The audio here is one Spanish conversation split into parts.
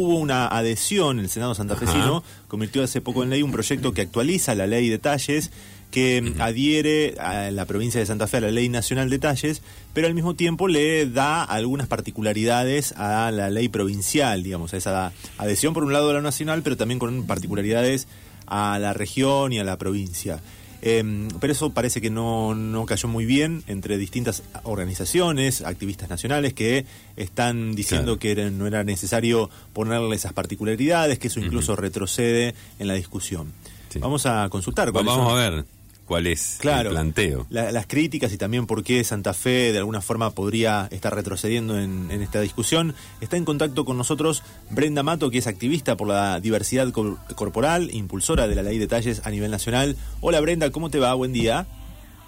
Hubo una adhesión, el Senado santafesino convirtió hace poco en ley un proyecto que actualiza la ley de talles, que adhiere a la provincia de Santa Fe a la ley nacional de talles, pero al mismo tiempo le da algunas particularidades a la ley provincial, digamos, a esa adhesión por un lado a la nacional, pero también con particularidades a la región y a la provincia. Em, pero eso parece que no, no, cayó muy bien entre distintas organizaciones, activistas nacionales, que están diciendo que no era necesario ponerle esas particularidades, que eso incluso retrocede en la discusión. Vamos a consultar. Vamos a ver cuál es el planteo. las críticas y también por qué Santa Fe de alguna forma podría estar retrocediendo en, esta discusión. Está en contacto con nosotros Brenda Mato, que es activista por la diversidad corporal, impulsora de la ley de talles a nivel nacional. Hola Brenda, ¿cómo te va? Buen día.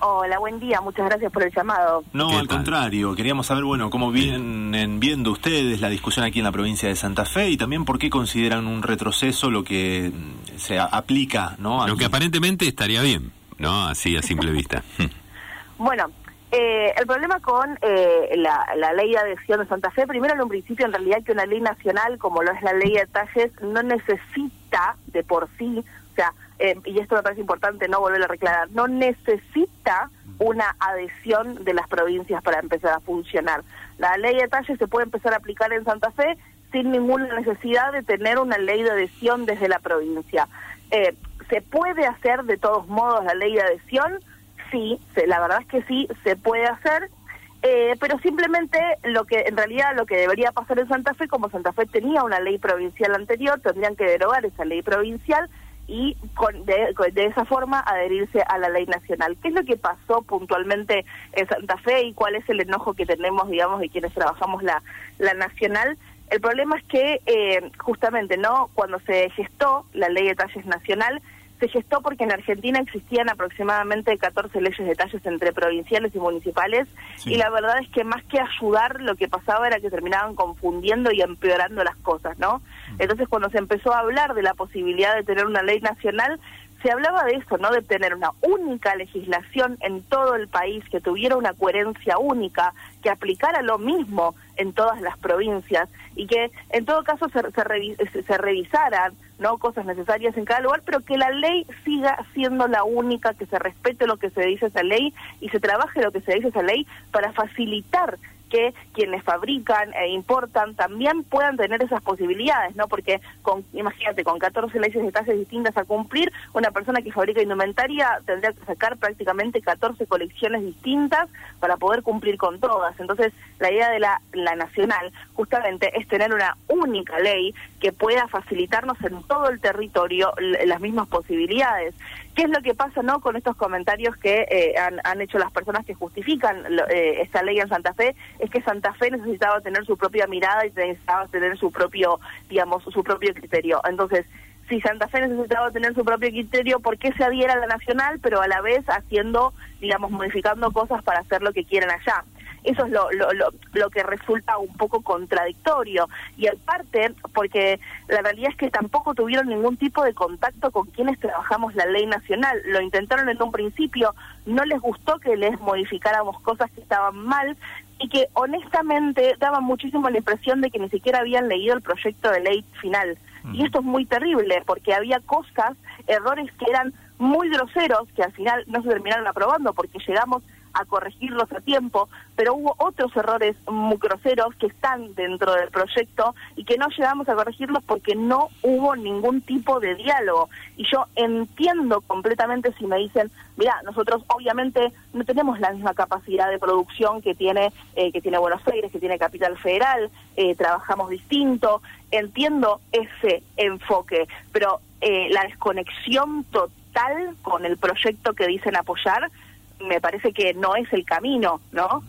Hola, buen día, muchas gracias por el llamado. No, al contrario, queríamos saber, bueno, cómo vienen viendo ustedes la discusión aquí en la provincia de Santa Fe y también por qué consideran un retroceso lo que se aplica, ¿no? Lo que aparentemente estaría bien. ¿No? Así a simple vista. bueno, eh, el problema con eh, la, ley de adhesión de Santa Fe, primero en un principio en realidad que una ley nacional como lo es la ley de talles no necesita de por sí, o sea, eh, y esto me parece importante no volver a reclarar, no necesita una adhesión de las provincias para empezar a funcionar. La ley de talles se puede empezar a aplicar en Santa Fe sin ninguna necesidad de tener una ley de adhesión desde la provincia. Eh, ¿Se puede hacer de todos modos la ley de adhesión? Sí, la verdad es que sí, se puede hacer, eh, pero simplemente lo que en realidad lo que debería pasar en Santa Fe, como Santa Fe tenía una ley provincial anterior, tendrían que derogar esa ley provincial y con, de, esa forma adherirse a la ley nacional. ¿Qué es lo que pasó puntualmente en Santa Fe y cuál es el enojo que tenemos, digamos, de quienes trabajamos la, la nacional? El problema es que eh, justamente, ¿no? Cuando se gestó la ley de talles nacional, se gestó porque en Argentina existían aproximadamente 14 leyes de talles entre provinciales y municipales y la verdad es que más que ayudar lo que pasaba era que terminaban confundiendo y empeorando las cosas, ¿no? Mm. Entonces cuando se empezó a hablar de la posibilidad de tener una ley nacional, se hablaba de eso, ¿no? De tener una única legislación en todo el país, que tuviera una coherencia única, que aplicara lo mismo en todas las provincias y que en todo caso se, se, se revisaran no cosas necesarias en cada lugar, pero que la ley siga siendo la única, que se respete lo que se dice esa ley y se trabaje lo que se dice esa ley para facilitar que quienes fabrican e importan también puedan tener esas posibilidades, ¿no? Porque, con, imagínate, con 14 leyes de tasas distintas a cumplir, una persona que fabrica indumentaria tendría que sacar prácticamente 14 colecciones distintas para poder cumplir con todas. Entonces, la idea de la, la nacional justamente es tener una única ley que pueda facilitarnos en todo el territorio las mismas posibilidades. ¿Qué es lo que pasa no con estos comentarios que eh, han, hecho las personas que justifican eh, esta ley en Santa Fe? Es que Santa Fe necesitaba tener su propia mirada y necesitaba tener su propio, digamos, su propio criterio. Entonces, si Santa Fe necesitaba tener su propio criterio, ¿por qué se adhiera a la nacional, pero a la vez haciendo, digamos, modificando cosas para hacer lo que quieren allá? Eso es lo, lo, lo, lo, que resulta un poco contradictorio. Y aparte, porque la realidad es que tampoco tuvieron ningún tipo de contacto con quienes trabajamos la ley nacional. Lo intentaron en un principio, no les gustó que les modificáramos cosas que estaban mal y que honestamente daban muchísimo la impresión de que ni siquiera habían leído el proyecto de ley final. Y esto es muy terrible porque había cosas, errores que eran muy groseros que al final no se terminaron aprobando porque llegamos a corregirlos a tiempo, pero hubo otros errores muy groseros que están dentro del proyecto y que no llegamos a corregirlos porque no hubo ningún tipo de diálogo. Y yo entiendo completamente si me dicen, mira, nosotros obviamente no tenemos la misma capacidad de producción que tiene, eh, que tiene Buenos Aires, que tiene Capital Federal, eh, trabajamos distinto, entiendo ese enfoque, pero eh, la desconexión total con el proyecto que dicen apoyar, me parece que no es el camino, ¿no?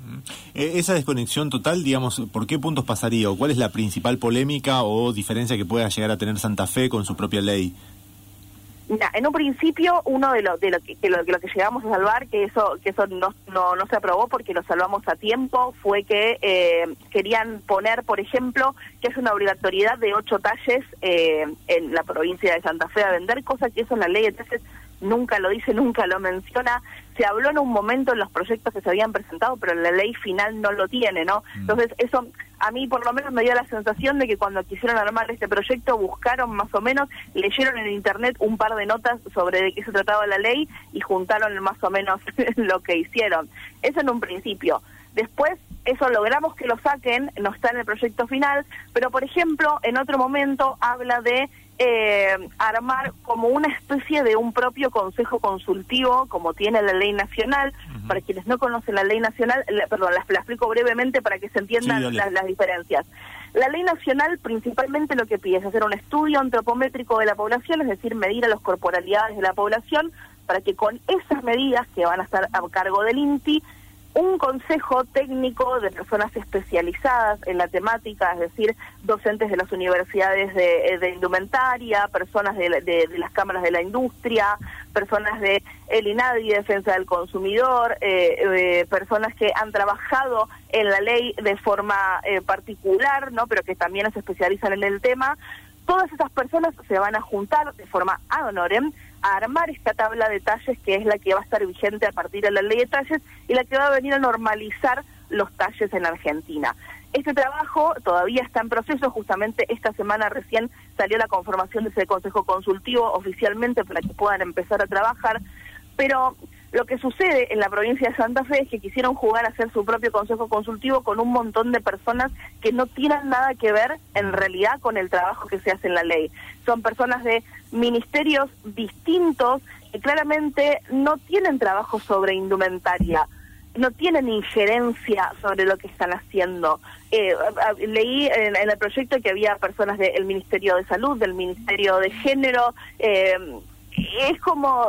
Eh, esa desconexión total, digamos, ¿por qué puntos pasaría? ¿O cuál es la principal polémica o diferencia que pueda llegar a tener Santa Fe con su propia ley? en un principio, uno de lo, de lo, que, lo, que llegamos a salvar, que eso que eso no, no, no se aprobó porque lo salvamos a tiempo, fue que eh, querían poner, por ejemplo, que es una obligatoriedad de ocho talles eh, en la provincia de Santa Fe a vender, cosa que eso en la ley de talles nunca lo dice, nunca lo menciona. Se habló en un momento en los proyectos que se habían presentado, pero la ley final no lo tiene, ¿no? Mm. Entonces, eso a mí por lo menos me dio la sensación de que cuando quisieron armar este proyecto buscaron más o menos, leyeron en internet un par de notas sobre de qué se trataba la ley y juntaron más o menos lo que hicieron. Eso en un principio. Después, eso logramos que lo saquen, no está en el proyecto final, pero por ejemplo, en otro momento habla de eh, armar como una especie de un propio consejo consultivo, como tiene la ley nacional. Para quienes no conocen la ley nacional, perdón, la, explico brevemente para que se entiendan las, diferencias. La ley nacional principalmente lo que pide es hacer un estudio antropométrico de la población, es decir, medir a las corporalidades de la población, para que con esas medidas que van a estar a cargo del INTI, un consejo técnico de personas especializadas en la temática, es decir, docentes de las universidades de, eh, indumentaria, personas de, las cámaras de la industria, personas de el INADI, Defensa del Consumidor, eh, eh, personas que han trabajado en la ley de forma particular, no, pero que también se especializan en el tema. Todas esas personas se van a juntar de forma ad honorem a armar esta tabla de talles que es la que va a estar vigente a partir de la ley de talles y la que va a venir a normalizar los talles en Argentina. Este trabajo todavía está en proceso, justamente esta semana recién salió la conformación de ese consejo consultivo oficialmente para que puedan empezar a trabajar, pero lo que sucede en la provincia de Santa Fe es que quisieron jugar a hacer su propio consejo consultivo con un montón de personas que no tienen nada que ver en realidad con el trabajo que se hace en la ley. Son personas de ministerios distintos que claramente no tienen trabajo sobre indumentaria no tienen injerencia sobre lo que están haciendo. Eh, leí en, el proyecto que había personas del Ministerio de Salud, del Ministerio de Género. Eh, es como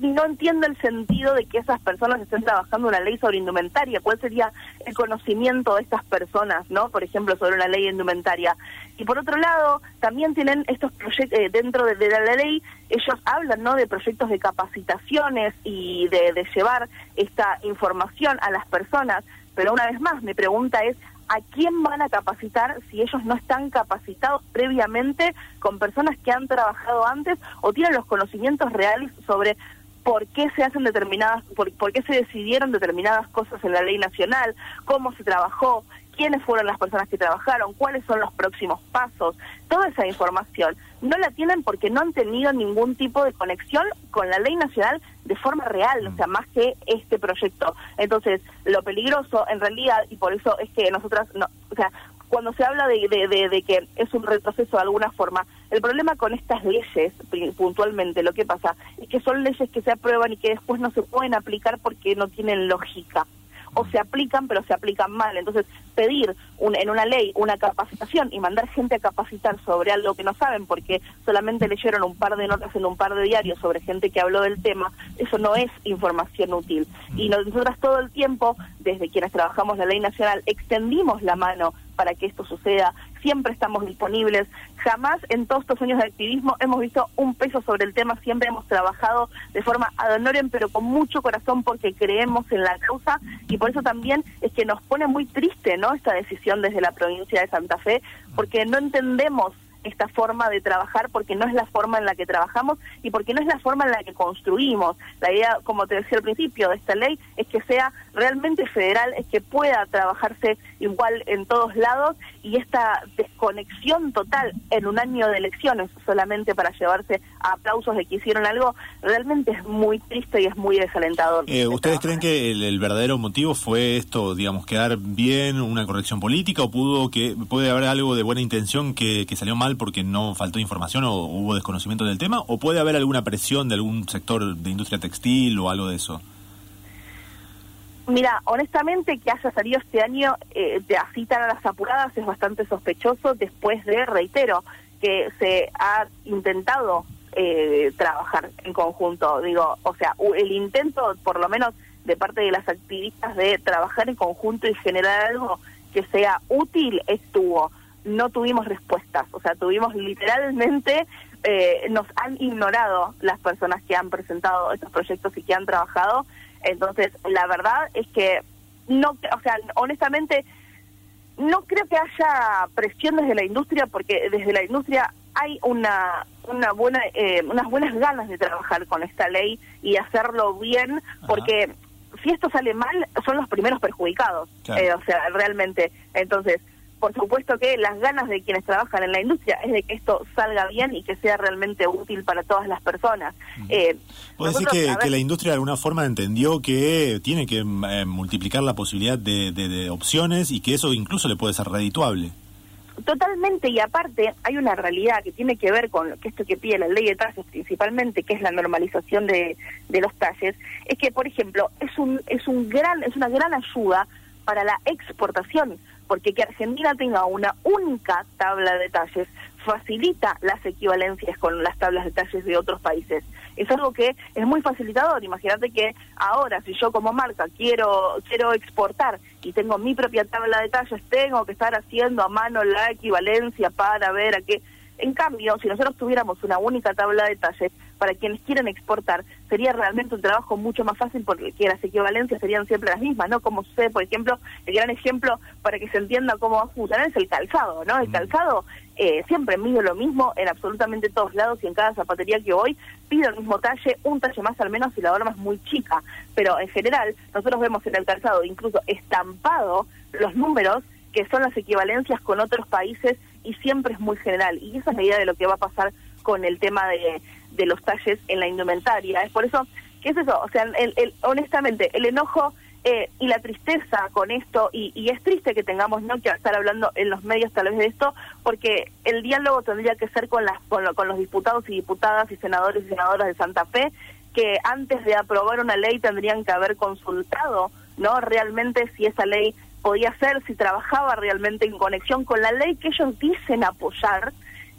no entiendo el sentido de que esas personas estén trabajando una ley sobre indumentaria. ¿Cuál sería el conocimiento de estas personas, no? Por ejemplo, sobre una ley indumentaria. Y por otro lado, también tienen estos proyectos, eh, dentro de, la ley, ellos hablan, ¿no? De proyectos de capacitaciones y de, de llevar esta información a las personas. Pero una vez más, mi pregunta es, ¿a quién van a capacitar si ellos no están capacitados previamente con personas que han trabajado antes o tienen los conocimientos reales sobre por qué se hacen determinadas, por, por qué se decidieron determinadas cosas en la ley nacional, cómo se trabajó, quiénes fueron las personas que trabajaron, cuáles son los próximos pasos, toda esa información no la tienen porque no han tenido ningún tipo de conexión con la ley nacional de forma real, o sea, más que este proyecto. Entonces, lo peligroso en realidad, y por eso es que nosotras, no, o sea, cuando se habla de, de, de, que es un retroceso de alguna forma, el problema con estas leyes, puntualmente, lo que pasa es que son leyes que se aprueban y que después no se pueden aplicar porque no tienen lógica o se aplican, pero se aplican mal. Entonces, pedir un, en una ley una capacitación y mandar gente a capacitar sobre algo que no saben porque solamente leyeron un par de notas en un par de diarios sobre gente que habló del tema, eso no es información útil. Y nosotras todo el tiempo, desde quienes trabajamos la ley nacional, extendimos la mano para que esto suceda, siempre estamos disponibles, jamás en todos estos años de activismo hemos visto un peso sobre el tema, siempre hemos trabajado de forma ad honorem, pero con mucho corazón porque creemos en la causa y por eso también es que nos pone muy triste, ¿no? Esta decisión desde la provincia de Santa Fe, porque no entendemos esta forma de trabajar porque no es la forma en la que trabajamos y porque no es la forma en la que construimos. La idea, como te decía al principio, de esta ley es que sea realmente federal, es que pueda trabajarse igual en todos lados y esta desconexión total en un año de elecciones solamente para llevarse a aplausos de que hicieron algo, realmente es muy triste y es muy desalentador. Eh, ¿Ustedes creen que el, verdadero motivo fue esto, digamos, quedar bien, una corrección política o pudo que puede haber algo de buena intención que, que salió mal porque no faltó información o hubo desconocimiento del tema o puede haber alguna presión de algún sector de industria textil o algo de eso? Mira, honestamente que haya salido este año eh, de así tan a las apuradas es bastante sospechoso después de, reitero, que se ha intentado eh, trabajar en conjunto. Digo, o sea, el intento, por lo menos de parte de las activistas, de trabajar en conjunto y generar algo que sea útil estuvo. No tuvimos respuestas, o sea, tuvimos literalmente, eh, nos han ignorado las personas que han presentado estos proyectos y que han trabajado entonces, la verdad es que no, o sea, honestamente, no creo que haya presión desde la industria, porque desde la industria hay una, una buena, eh, unas buenas ganas de trabajar con esta ley y hacerlo bien, porque si esto sale mal, son los primeros perjudicados, eh, o sea, realmente. Entonces, por supuesto que las ganas de quienes trabajan en la industria es de que esto salga bien y que sea realmente útil para todas las personas. Eh, ¿Puede decir que, la industria de alguna forma entendió que tiene que eh, multiplicar la posibilidad de, opciones y que eso incluso le puede ser redituable? Totalmente, y aparte hay una realidad que tiene que ver con que esto que pide la ley de talles principalmente, que es la normalización de, de los talles, es que, por ejemplo, es, un, es, un gran, es una gran ayuda para la exportación porque que Argentina tenga una única tabla de talles facilita las equivalencias con las tablas de talles de otros países. Es algo que es muy facilitador. Imagínate que ahora, si yo como marca quiero, quiero exportar y tengo mi propia tabla de talles, tengo que estar haciendo a mano la equivalencia para ver a qué en cambio, si nosotros tuviéramos una única tabla de talles, para quienes quieren exportar, sería realmente un trabajo mucho más fácil porque las equivalencias serían siempre las mismas, ¿no? Como sucede, por ejemplo, el gran ejemplo para que se entienda cómo va a funcionar es el calzado, ¿no? El mm. calzado eh, siempre mide lo mismo en absolutamente todos lados y en cada zapatería que voy pido el mismo talle, un talle más al menos si la norma es muy chica, pero en general nosotros vemos en el calzado incluso estampado los números que son las equivalencias con otros países y siempre es muy general. Y esa es la idea de lo que va a pasar con el tema de, de los talles en la indumentaria. Es por eso, ¿qué es eso? O sea, el, honestamente, el enojo eh, y la tristeza con esto, y, y, es triste que tengamos no que estar hablando en los medios tal vez de esto, porque el diálogo tendría que ser con, las, con, con los diputados y diputadas y senadores y senadoras de Santa Fe, que antes de aprobar una ley tendrían que haber consultado no realmente si esa ley podía ser, si trabajaba realmente en conexión con la ley que ellos dicen apoyar.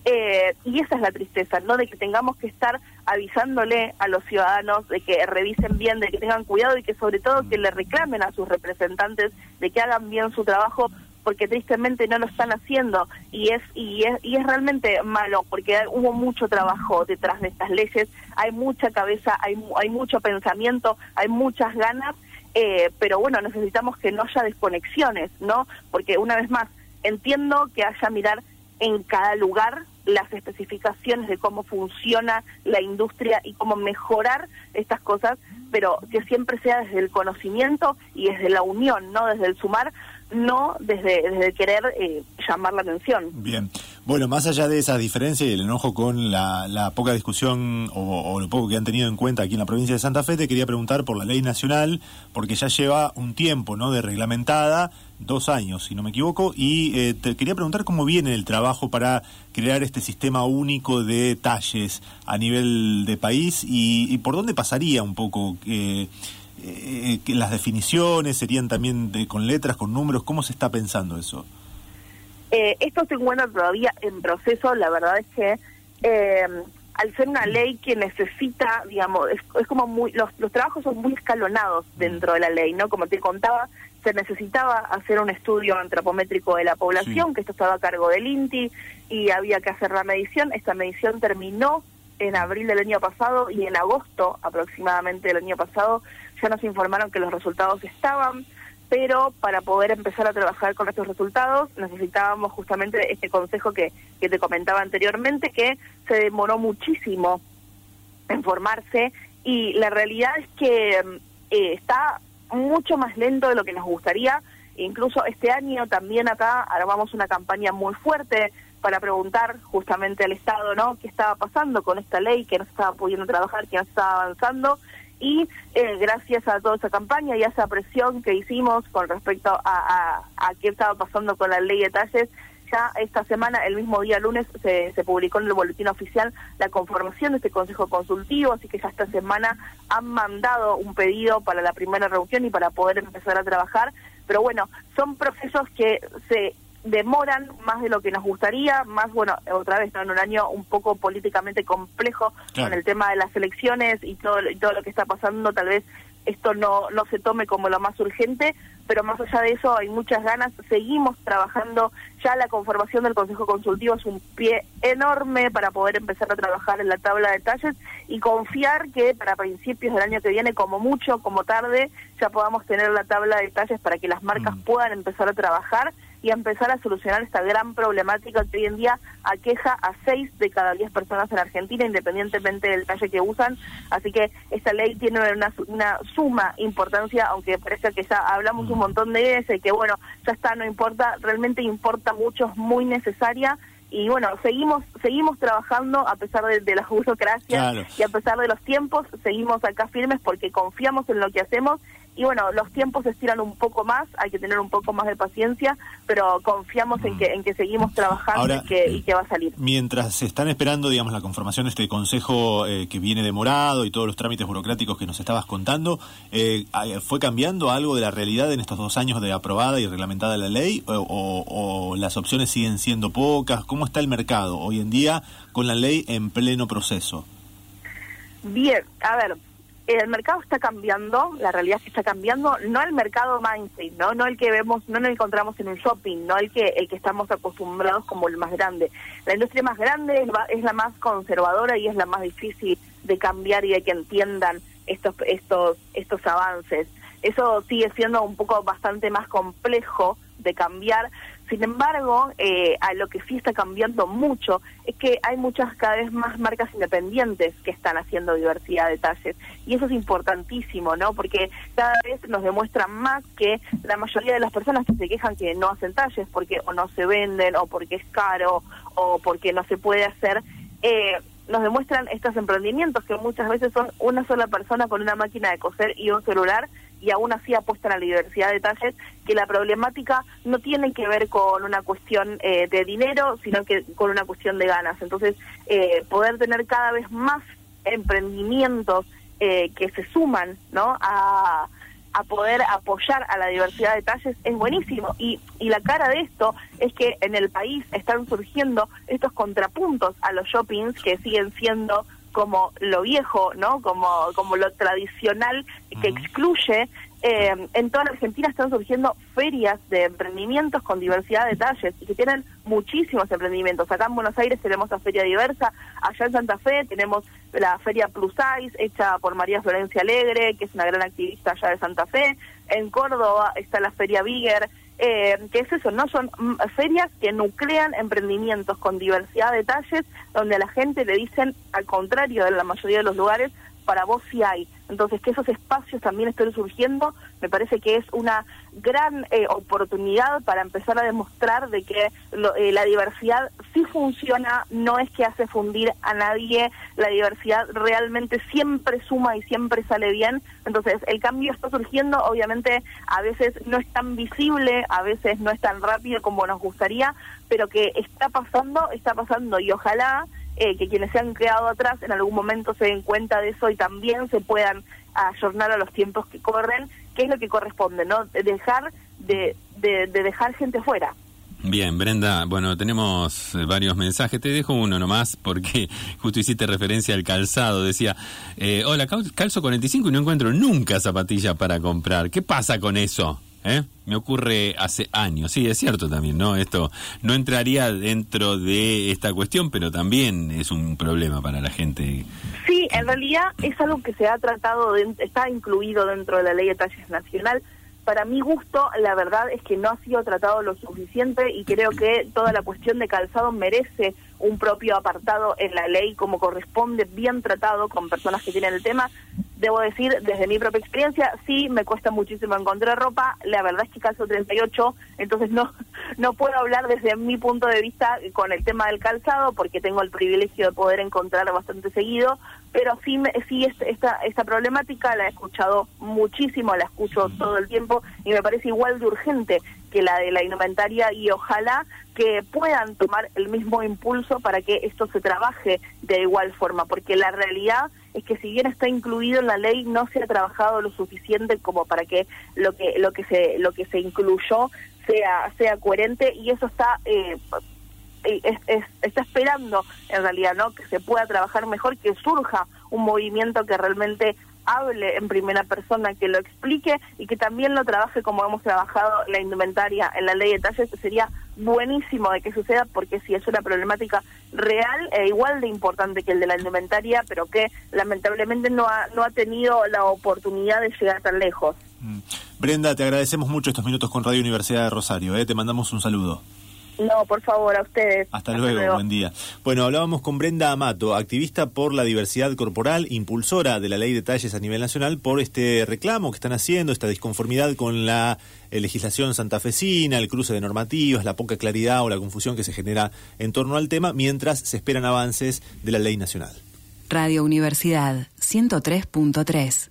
Eh, y esa es la tristeza, ¿no? De que tengamos que estar avisándole a los ciudadanos de que revisen bien, de que tengan cuidado y que sobre todo que le reclamen a sus representantes de que hagan bien su trabajo porque tristemente no lo están haciendo y es y es y es realmente malo porque hubo mucho trabajo detrás de estas leyes, hay mucha cabeza, hay hay mucho pensamiento, hay muchas ganas eh, pero bueno, necesitamos que no haya desconexiones, ¿no? Porque una vez más, entiendo que haya mirar en cada lugar las especificaciones de cómo funciona la industria y cómo mejorar estas cosas, pero que siempre sea desde el conocimiento y desde la unión, no desde el sumar, no desde, desde querer eh, llamar la atención. Bien. Bueno, más allá de esa diferencia y el enojo con la, poca discusión o, lo poco que han tenido en cuenta aquí en la provincia de Santa Fe, te quería preguntar por la ley nacional, porque ya lleva un tiempo ¿no? de reglamentada, dos años, si no me equivoco, y eh, te quería preguntar cómo viene el trabajo para crear este sistema único de talles a nivel de país y, por dónde pasaría un poco. Eh, eh, las definiciones serían también de, con letras, con números, ¿cómo se está pensando eso? Eh, esto se encuentra todavía en proceso, la verdad es que eh, al ser una ley que necesita, digamos, es, como muy, los, los trabajos son muy escalonados dentro de la ley, ¿no? Como te contaba, se necesitaba hacer un estudio antropométrico de la población, que esto estaba a cargo del INTI, y había que hacer la medición. Esta medición terminó en abril del año pasado y en agosto aproximadamente del año pasado ya nos informaron que los resultados estaban pero para poder empezar a trabajar con estos resultados necesitábamos justamente este consejo que, que te comentaba anteriormente, que se demoró muchísimo en formarse y la realidad es que eh, está mucho más lento de lo que nos gustaría. Incluso este año también acá armamos una campaña muy fuerte para preguntar justamente al Estado, ¿no? ¿Qué estaba pasando con esta ley? que no estaba pudiendo trabajar? que no estaba avanzando? Y eh, gracias a toda esa campaña y a esa presión que hicimos con respecto a, a, qué estaba pasando con la ley de talles, ya esta semana, el mismo día lunes, se, se publicó en el boletín oficial la conformación de este consejo consultivo, así que ya esta semana han mandado un pedido para la primera reunión y para poder empezar a trabajar. Pero bueno, son procesos que se demoran más de lo que nos gustaría, más, bueno, otra vez, en un año un poco políticamente complejo con el tema de las elecciones y todo, y todo lo que está pasando, tal vez esto no, no se tome como lo más urgente, pero más allá de eso hay muchas ganas, seguimos trabajando, ya la conformación del Consejo Consultivo es un pie enorme para poder empezar a trabajar en la tabla de detalles y confiar que para principios del año que viene, como mucho, como tarde, ya podamos tener la tabla de detalles para que las marcas mm. puedan empezar a trabajar y empezar a solucionar esta gran problemática que hoy en día aqueja a seis de cada diez personas en Argentina, independientemente del talle que usan. Así que esta ley tiene una, una suma importancia, aunque parezca que ya hablamos un montón de veces, que bueno, ya está, no importa, realmente importa mucho, es muy necesaria. Y bueno, seguimos seguimos trabajando a pesar de, de las burocracias y a pesar de los tiempos, seguimos acá firmes porque confiamos en lo que hacemos y bueno, los tiempos se estiran un poco más, hay que tener un poco más de paciencia, pero confiamos en mm. que en que seguimos trabajando y, que, y, que, va a salir. Mientras se están esperando, digamos, la conformación de este consejo eh, que viene demorado y todos los trámites burocráticos que nos estabas contando, eh, ¿fue cambiando algo de la realidad en estos dos años de aprobada y reglamentada la ley o, o las opciones siguen siendo pocas? ¿Cómo está el mercado hoy en día con la ley en pleno proceso? Bien, a ver, el mercado está cambiando, la realidad es que está cambiando, no el mercado mainstream, ¿no? No el que vemos, no lo encontramos en un shopping, no el que el que estamos acostumbrados como el más grande. La industria más grande es, la más conservadora y es la más difícil de cambiar y de que entiendan estos estos estos avances. Eso sigue siendo un poco bastante más complejo de cambiar, sin embargo, eh, a lo que sí está cambiando mucho es que hay muchas cada vez más marcas independientes que están haciendo diversidad de talles. Y eso es importantísimo, ¿no? Porque cada vez nos demuestra más que la mayoría de las personas que se quejan que no hacen talles porque o no se venden o porque es caro o porque no se puede hacer, eh, nos demuestran estos emprendimientos que muchas veces son una sola persona con una máquina de coser y un celular y aún así apuestan a la diversidad de talles, que la problemática no tiene que ver con una cuestión eh, de dinero, sino que con una cuestión de ganas. Entonces, eh, poder tener cada vez más emprendimientos eh, que se suman ¿no? a, a poder apoyar a la diversidad de talles es buenísimo. Y, y la cara de esto es que en el país están surgiendo estos contrapuntos a los shoppings que siguen siendo como lo viejo, ¿no? Como, como lo tradicional que excluye. Eh, en toda la Argentina están surgiendo ferias de emprendimientos con diversidad de talles y que tienen muchísimos emprendimientos. Acá en Buenos Aires tenemos la Feria Diversa, allá en Santa Fe tenemos la Feria Plus Size hecha por María Florencia Alegre, que es una gran activista allá de Santa Fe. En Córdoba está la Feria Bigger, eh, que es eso, ¿no? Son ferias que nuclean emprendimientos con diversidad de detalles, donde a la gente le dicen, al contrario de la mayoría de los lugares, para vos sí hay. Entonces, que esos espacios también estén surgiendo, me parece que es una gran eh, oportunidad para empezar a demostrar de que eh, la diversidad sí funciona, no es que hace fundir a nadie, la diversidad realmente siempre suma y siempre sale bien. Entonces, el cambio está surgiendo, obviamente a veces no es tan visible, a veces no es tan rápido como nos gustaría, pero que está pasando, está pasando y ojalá eh, que quienes se han quedado atrás en algún momento se den cuenta de eso y también se puedan ayornar a los tiempos que corren, que es lo que corresponde, ¿no? Dejar de, de, dejar gente fuera. Bien, Brenda, bueno, tenemos varios mensajes. Te dejo uno nomás porque justo hiciste referencia al calzado. Decía, eh, hola, calzo 45 y no encuentro nunca zapatilla para comprar. ¿Qué pasa con eso? ¿Eh? Me ocurre hace años. Sí, es cierto también, ¿no? Esto no entraría dentro de esta cuestión, pero también es un problema para la gente. Sí, en realidad es algo que se ha tratado, está incluido dentro de la ley de talles nacional. Para mi gusto, la verdad es que no ha sido tratado lo suficiente y creo que toda la cuestión de calzado merece un propio apartado en la ley como corresponde, bien tratado con personas que tienen el tema debo decir, desde mi propia experiencia, sí me cuesta muchísimo encontrar ropa. La verdad es que calzo 38, entonces no, no puedo hablar desde mi punto de vista con el tema del calzado, porque tengo el privilegio de poder encontrar bastante seguido. Pero sí, sí esta, esta problemática la he escuchado muchísimo, la escucho todo el tiempo y me parece igual de urgente que la de la indumentaria y ojalá que puedan tomar el mismo impulso para que esto se trabaje de igual forma, porque la realidad es que si bien está incluido en la ley no se ha trabajado lo suficiente como para que lo que lo que se lo que se incluyó sea sea coherente y eso está eh, está esperando en realidad no que se pueda trabajar mejor que surja un movimiento que realmente hable en primera persona, que lo explique y que también lo trabaje como hemos trabajado la indumentaria en la ley de talles, sería buenísimo de que suceda porque si es una problemática real e igual de importante que el de la indumentaria, pero que lamentablemente no ha, no ha tenido la oportunidad de llegar tan lejos. Mm. Brenda, te agradecemos mucho estos minutos con Radio Universidad de Rosario. ¿eh? Te mandamos un saludo. No, por favor, a ustedes. Hasta, luego, buen día. Bueno, hablábamos con Brenda Amato, activista por la diversidad corporal, impulsora de la ley de talles a nivel nacional, por este reclamo que están haciendo, esta disconformidad con la eh, legislación santafesina, el cruce de normativas, la poca claridad o la confusión que se genera en torno al tema, mientras se esperan avances de la ley nacional. Radio Universidad 103.3